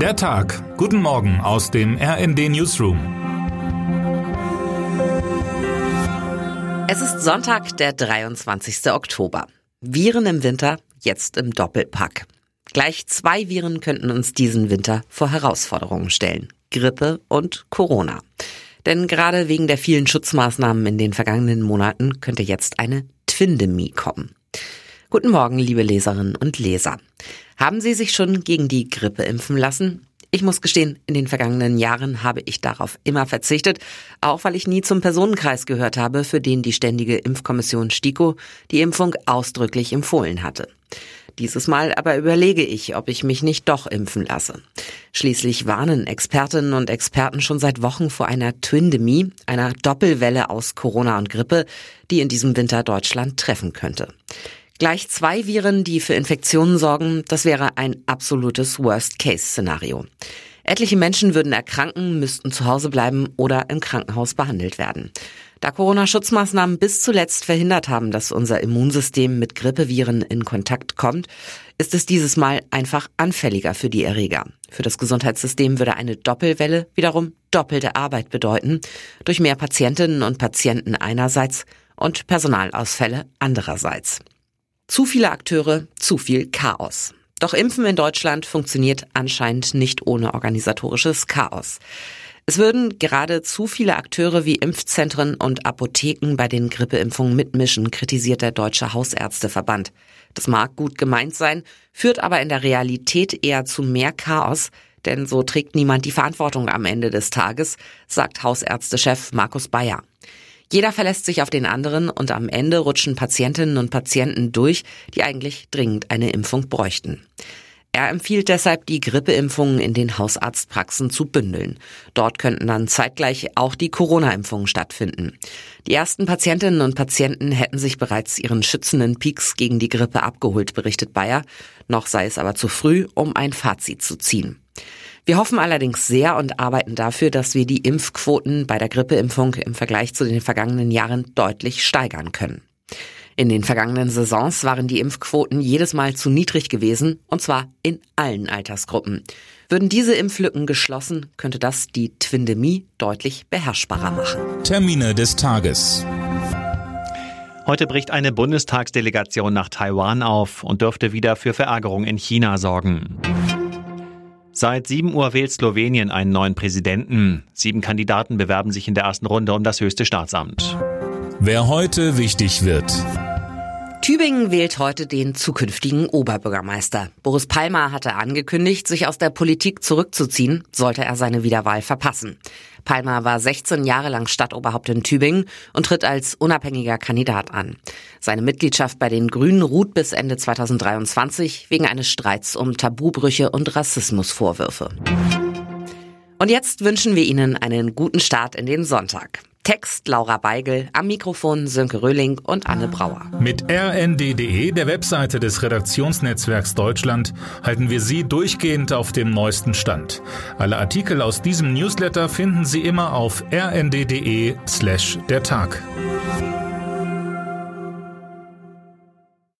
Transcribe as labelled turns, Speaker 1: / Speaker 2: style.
Speaker 1: Der Tag. Guten Morgen aus dem RND Newsroom.
Speaker 2: Es ist Sonntag, der 23. Oktober. Viren im Winter, jetzt im Doppelpack. Gleich zwei Viren könnten uns diesen Winter vor Herausforderungen stellen. Grippe und Corona. Denn gerade wegen der vielen Schutzmaßnahmen in den vergangenen Monaten könnte jetzt eine Twindemie kommen. Guten Morgen, liebe Leserinnen und Leser. Haben Sie sich schon gegen die Grippe impfen lassen? Ich muss gestehen, in den vergangenen Jahren habe ich darauf immer verzichtet, auch weil ich nie zum Personenkreis gehört habe, für den die ständige Impfkommission STIKO die Impfung ausdrücklich empfohlen hatte. Dieses Mal aber überlege ich, ob ich mich nicht doch impfen lasse. Schließlich warnen Expertinnen und Experten schon seit Wochen vor einer Twindemie, einer Doppelwelle aus Corona und Grippe, die in diesem Winter Deutschland treffen könnte. Gleich zwei Viren, die für Infektionen sorgen, das wäre ein absolutes Worst-Case-Szenario. Etliche Menschen würden erkranken, müssten zu Hause bleiben oder im Krankenhaus behandelt werden. Da Corona-Schutzmaßnahmen bis zuletzt verhindert haben, dass unser Immunsystem mit Grippeviren in Kontakt kommt, ist es dieses Mal einfach anfälliger für die Erreger. Für das Gesundheitssystem würde eine Doppelwelle wiederum doppelte Arbeit bedeuten, durch mehr Patientinnen und Patienten einerseits und Personalausfälle andererseits. Zu viele Akteure, zu viel Chaos. Doch Impfen in Deutschland funktioniert anscheinend nicht ohne organisatorisches Chaos. Es würden gerade zu viele Akteure wie Impfzentren und Apotheken bei den Grippeimpfungen mitmischen, kritisiert der Deutsche Hausärzteverband. Das mag gut gemeint sein, führt aber in der Realität eher zu mehr Chaos, denn so trägt niemand die Verantwortung am Ende des Tages, sagt Hausärztechef Markus Bayer. Jeder verlässt sich auf den anderen und am Ende rutschen Patientinnen und Patienten durch, die eigentlich dringend eine Impfung bräuchten. Er empfiehlt deshalb, die Grippeimpfungen in den Hausarztpraxen zu bündeln. Dort könnten dann zeitgleich auch die Corona-Impfungen stattfinden. Die ersten Patientinnen und Patienten hätten sich bereits ihren schützenden Peaks gegen die Grippe abgeholt, berichtet Bayer. Noch sei es aber zu früh, um ein Fazit zu ziehen. Wir hoffen allerdings sehr und arbeiten dafür, dass wir die Impfquoten bei der Grippeimpfung im Vergleich zu den vergangenen Jahren deutlich steigern können. In den vergangenen Saisons waren die Impfquoten jedes Mal zu niedrig gewesen, und zwar in allen Altersgruppen. Würden diese Impflücken geschlossen, könnte das die Twindemie deutlich beherrschbarer machen.
Speaker 1: Termine des Tages.
Speaker 3: Heute bricht eine Bundestagsdelegation nach Taiwan auf und dürfte wieder für Verärgerung in China sorgen. Seit 7 Uhr wählt Slowenien einen neuen Präsidenten. Sieben Kandidaten bewerben sich in der ersten Runde um das höchste Staatsamt.
Speaker 1: Wer heute wichtig wird.
Speaker 2: Tübingen wählt heute den zukünftigen Oberbürgermeister. Boris Palmer hatte angekündigt, sich aus der Politik zurückzuziehen, sollte er seine Wiederwahl verpassen. Palmer war 16 Jahre lang Stadtoberhaupt in Tübingen und tritt als unabhängiger Kandidat an. Seine Mitgliedschaft bei den Grünen ruht bis Ende 2023 wegen eines Streits um Tabubrüche und Rassismusvorwürfe. Und jetzt wünschen wir Ihnen einen guten Start in den Sonntag. Text Laura Beigel, am Mikrofon Sönke Röhling und Anne Brauer.
Speaker 1: Mit rnd.de, der Webseite des Redaktionsnetzwerks Deutschland, halten wir Sie durchgehend auf dem neuesten Stand. Alle Artikel aus diesem Newsletter finden Sie immer auf rnd.de slash der Tag.